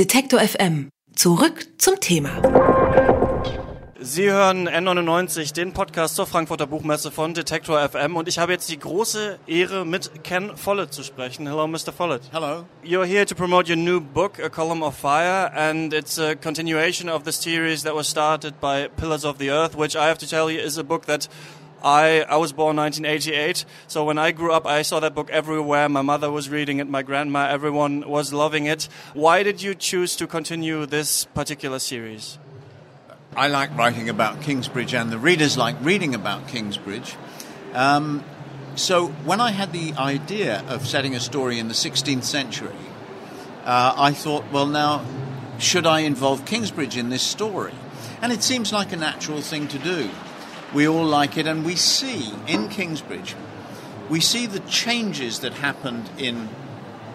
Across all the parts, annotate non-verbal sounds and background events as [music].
Detektor FM. Zurück zum Thema. Sie hören N99, den Podcast zur Frankfurter Buchmesse von Detektor FM und ich habe jetzt die große Ehre, mit Ken Follett zu sprechen. Hello, Mr. Follett. Hello. You're here to promote your new book, A Column of Fire, and it's a continuation of the series that was started by Pillars of the Earth, which I have to tell you is a book that I, I was born 1988, so when I grew up, I saw that book everywhere. My mother was reading it, my grandma, everyone was loving it. Why did you choose to continue this particular series? I like writing about Kingsbridge, and the readers like reading about Kingsbridge. Um, so when I had the idea of setting a story in the 16th century, uh, I thought, well, now, should I involve Kingsbridge in this story? And it seems like a natural thing to do. We all like it, and we see in Kingsbridge, we see the changes that happened in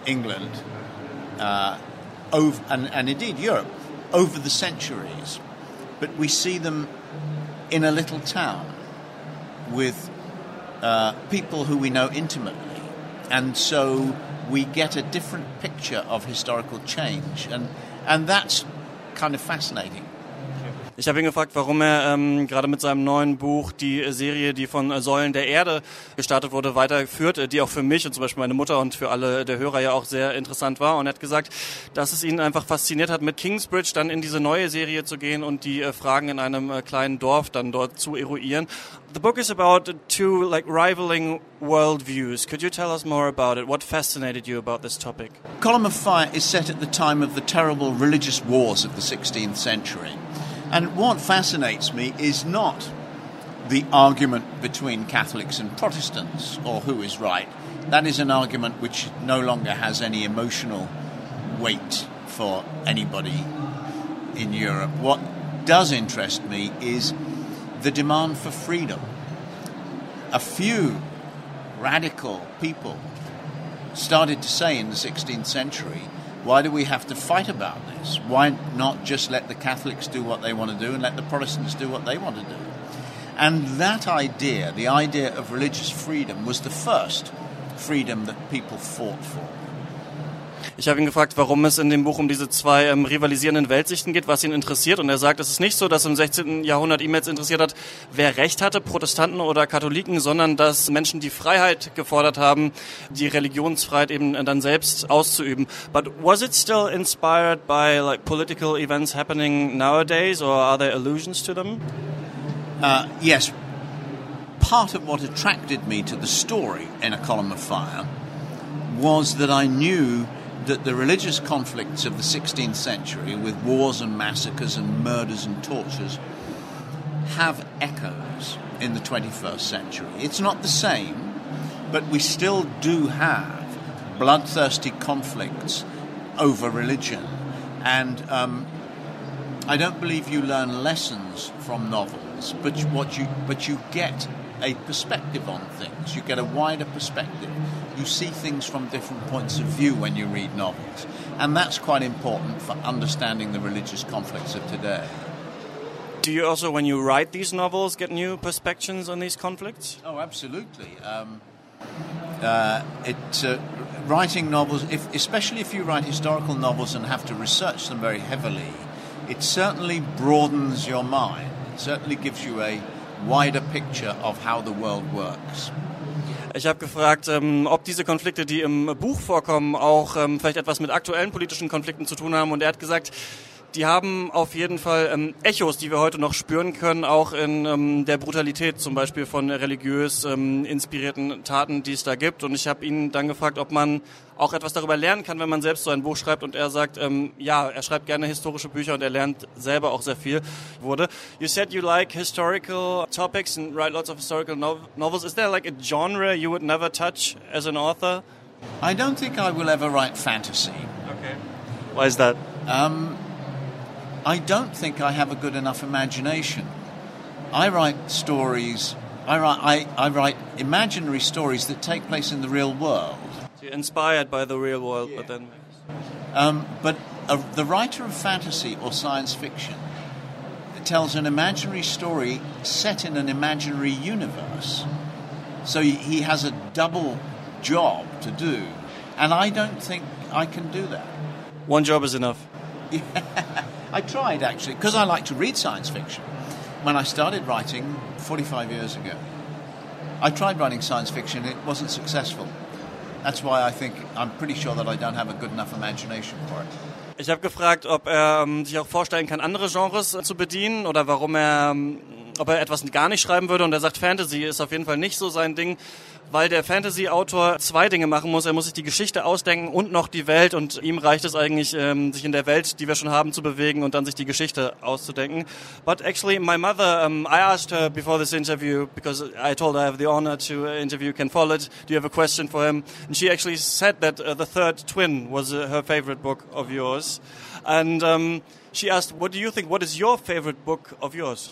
England uh, over, and, and indeed Europe over the centuries. But we see them in a little town with uh, people who we know intimately. And so we get a different picture of historical change. And, and that's kind of fascinating. Ich habe ihn gefragt, warum er ähm, gerade mit seinem neuen Buch die Serie, die von Säulen der Erde gestartet wurde, weiterführt, die auch für mich und zum Beispiel meine Mutter und für alle der Hörer ja auch sehr interessant war. Und er hat gesagt, dass es ihn einfach fasziniert hat, mit Kingsbridge dann in diese neue Serie zu gehen und die äh, Fragen in einem äh, kleinen Dorf dann dort zu eruieren. The book is about two like rivaling worldviews. Could you tell us more about it? What fascinated you about this topic? Column of Fire is set at the time of the terrible religious wars of the 16th century. And what fascinates me is not the argument between Catholics and Protestants or who is right. That is an argument which no longer has any emotional weight for anybody in Europe. What does interest me is the demand for freedom. A few radical people started to say in the 16th century why do we have to fight about this? Why not just let the Catholics do what they want to do and let the Protestants do what they want to do? And that idea, the idea of religious freedom, was the first freedom that people fought for. Ich habe ihn gefragt, warum es in dem Buch um diese zwei ähm, rivalisierenden Weltsichten geht, was ihn interessiert. Und er sagt, es ist nicht so, dass im 16. Jahrhundert ihn jetzt interessiert hat, wer Recht hatte, Protestanten oder Katholiken, sondern dass Menschen die Freiheit gefordert haben, die Religionsfreiheit eben dann selbst auszuüben. But was it still inspired by like political events happening nowadays, or are there allusions to them? Uh, yes. Part of what attracted me to the story in A Column of Fire was that I knew that the religious conflicts of the 16th century, with wars and massacres and murders and tortures, have echoes in the 21st century. It's not the same, but we still do have bloodthirsty conflicts over religion. And um, I don't believe you learn lessons from novels, but what you but you get a perspective on things. You get a wider perspective. You see things from different points of view when you read novels. And that's quite important for understanding the religious conflicts of today. Do you also, when you write these novels, get new perspectives on these conflicts? Oh, absolutely. Um, uh, it, uh, writing novels, if, especially if you write historical novels and have to research them very heavily, it certainly broadens your mind. It certainly gives you a wider picture of how the world works. Ich habe gefragt, ähm, ob diese Konflikte, die im Buch vorkommen, auch ähm, vielleicht etwas mit aktuellen politischen Konflikten zu tun haben. Und er hat gesagt, die haben auf jeden Fall ähm, Echos, die wir heute noch spüren können, auch in ähm, der Brutalität zum Beispiel von religiös ähm, inspirierten Taten, die es da gibt. Und ich habe ihn dann gefragt, ob man auch etwas darüber lernen kann, wenn man selbst so ein Buch schreibt. Und er sagt, ähm, ja, er schreibt gerne historische Bücher und er lernt selber auch sehr viel. Wurde. You said you like historical topics and write lots of historical no novels. Is there like a genre you would never touch as an author? I don't think I will ever write fantasy. Okay. Why is that? Um, I don't think I have a good enough imagination. I write stories. I write, I, I write imaginary stories that take place in the real world. So you're inspired by the real world, but then. Um, but a, the writer of fantasy or science fiction tells an imaginary story set in an imaginary universe. So he, he has a double job to do, and I don't think I can do that. One job is enough. [laughs] I tried actually, because I like to read science fiction. When I started writing 45 years ago, I tried writing science fiction, it wasn't successful. That's why I think I'm pretty sure that I don't have a good enough imagination for it. Ich habe gefragt, ob er ähm, sich auch vorstellen kann, andere Genres äh, zu bedienen oder warum er, ähm, ob er etwas gar nicht schreiben würde. Und er sagt, Fantasy ist auf jeden Fall nicht so sein Ding weil der Fantasy-Autor zwei Dinge machen muss. Er muss sich die Geschichte ausdenken und noch die Welt. Und ihm reicht es eigentlich, ähm, sich in der Welt, die wir schon haben, zu bewegen und dann sich die Geschichte auszudenken. But actually, my mother, um, I asked her before this interview, because I told her I have the honor to uh, interview Ken Follett, do you have a question for him? And she actually said that uh, The Third Twin was uh, her favorite book of yours. And um, she asked, what do you think, what is your favorite book of yours?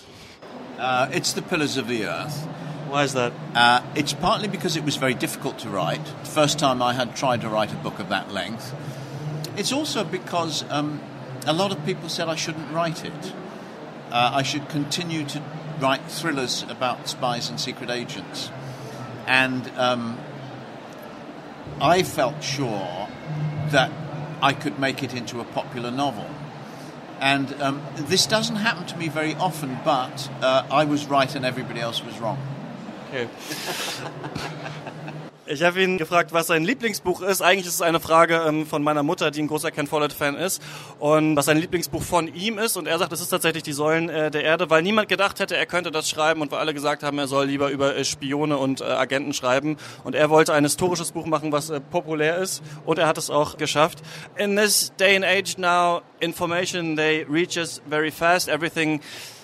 Uh, it's The Pillars of the Earth. Why is that? Uh, it's partly because it was very difficult to write. The first time I had tried to write a book of that length. It's also because um, a lot of people said I shouldn't write it. Uh, I should continue to write thrillers about spies and secret agents. And um, I felt sure that I could make it into a popular novel. And um, this doesn't happen to me very often, but uh, I was right and everybody else was wrong. Okay. [laughs] Ich habe ihn gefragt, was sein Lieblingsbuch ist. Eigentlich ist es eine Frage ähm, von meiner Mutter, die ein großer Ken Follett-Fan ist. Und was sein Lieblingsbuch von ihm ist. Und er sagt, es ist tatsächlich die Säulen äh, der Erde, weil niemand gedacht hätte, er könnte das schreiben und weil alle gesagt haben, er soll lieber über äh, Spione und äh, Agenten schreiben. Und er wollte ein historisches Buch machen, was populär ist. Und er hat es auch geschafft. In this day and age now, information, they reaches very fast. Everything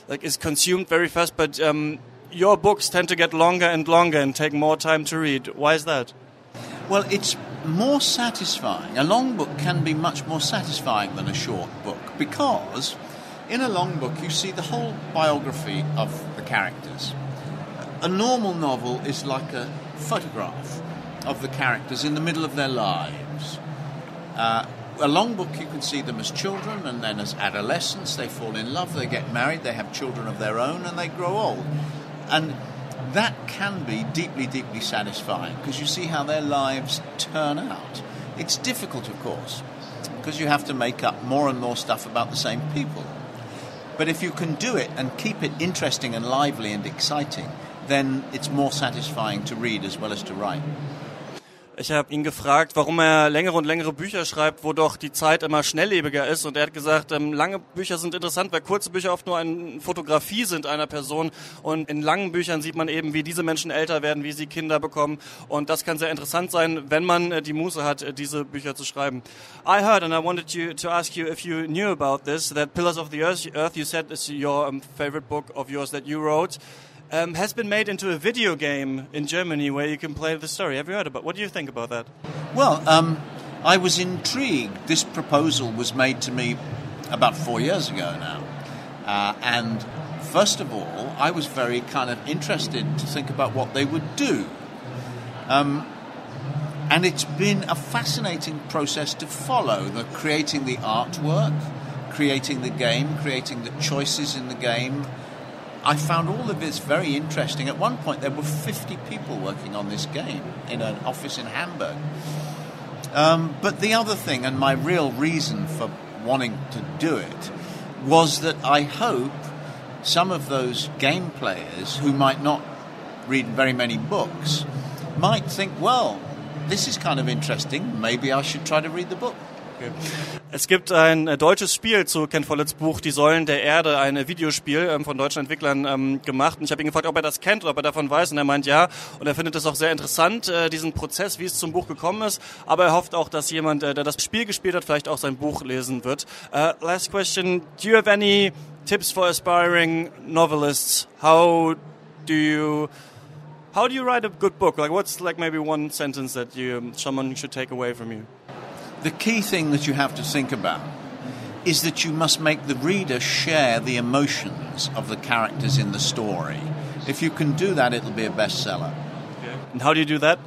like, is consumed very fast, but um, your books tend to get longer and longer and take more time to read. Why is that? Well, it's more satisfying. A long book can be much more satisfying than a short book because in a long book you see the whole biography of the characters. A normal novel is like a photograph of the characters in the middle of their lives. Uh, a long book, you can see them as children and then as adolescents. They fall in love, they get married, they have children of their own, and they grow old. And that can be deeply, deeply satisfying because you see how their lives turn out. It's difficult, of course, because you have to make up more and more stuff about the same people. But if you can do it and keep it interesting and lively and exciting, then it's more satisfying to read as well as to write. Ich habe ihn gefragt, warum er längere und längere Bücher schreibt, wo doch die Zeit immer schnelllebiger ist. Und er hat gesagt, ähm, lange Bücher sind interessant, weil kurze Bücher oft nur eine Fotografie sind einer Person. Und in langen Büchern sieht man eben, wie diese Menschen älter werden, wie sie Kinder bekommen. Und das kann sehr interessant sein, wenn man äh, die Muße hat, äh, diese Bücher zu schreiben. I heard, and I wanted you to ask you if you knew about this, that Pillars of the Earth, you said is your um, favorite book of yours that you wrote. Um, has been made into a video game in Germany where you can play the story. Have you heard about? What do you think about that? Well, um, I was intrigued. This proposal was made to me about four years ago now, uh, and first of all, I was very kind of interested to think about what they would do. Um, and it's been a fascinating process to follow the creating the artwork, creating the game, creating the choices in the game, I found all of this very interesting. At one point, there were 50 people working on this game in an office in Hamburg. Um, but the other thing, and my real reason for wanting to do it, was that I hope some of those game players who might not read very many books might think, well, this is kind of interesting. Maybe I should try to read the book. Es gibt ein äh, deutsches Spiel zu Ken Folletts Buch Die Säulen der Erde, ein Videospiel ähm, von deutschen Entwicklern ähm, gemacht. Und ich habe ihn gefragt, ob er das kennt oder ob er davon weiß. Und er meint ja. Und er findet es auch sehr interessant, äh, diesen Prozess, wie es zum Buch gekommen ist. Aber er hofft auch, dass jemand, äh, der das Spiel gespielt hat, vielleicht auch sein Buch lesen wird. Uh, last question. Do you have any tips for aspiring novelists? How do you... How do you write a good book? Like, what's like maybe one sentence that you someone should take away from you? The key thing that you have to think about is that you must make the reader share the emotions of the characters in the story. If you can do that, it'll be a bestseller. And how do you do that?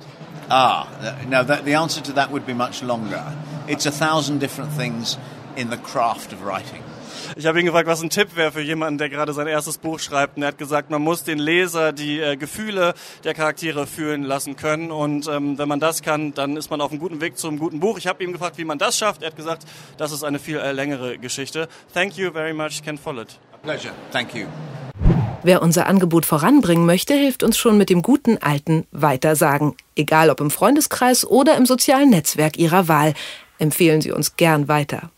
Ah, now that, the answer to that would be much longer. It's a thousand different things in the craft of writing. Ich habe ihn gefragt, was ein Tipp wäre für jemanden, der gerade sein erstes Buch schreibt. Und er hat gesagt, man muss den Leser die äh, Gefühle der Charaktere fühlen lassen können. Und ähm, wenn man das kann, dann ist man auf einem guten Weg zum guten Buch. Ich habe ihm gefragt, wie man das schafft. Er hat gesagt, das ist eine viel äh, längere Geschichte. Thank you very much, Ken Follett. A pleasure. Thank you. Wer unser Angebot voranbringen möchte, hilft uns schon mit dem guten alten Weitersagen. Egal ob im Freundeskreis oder im sozialen Netzwerk Ihrer Wahl. Empfehlen Sie uns gern weiter.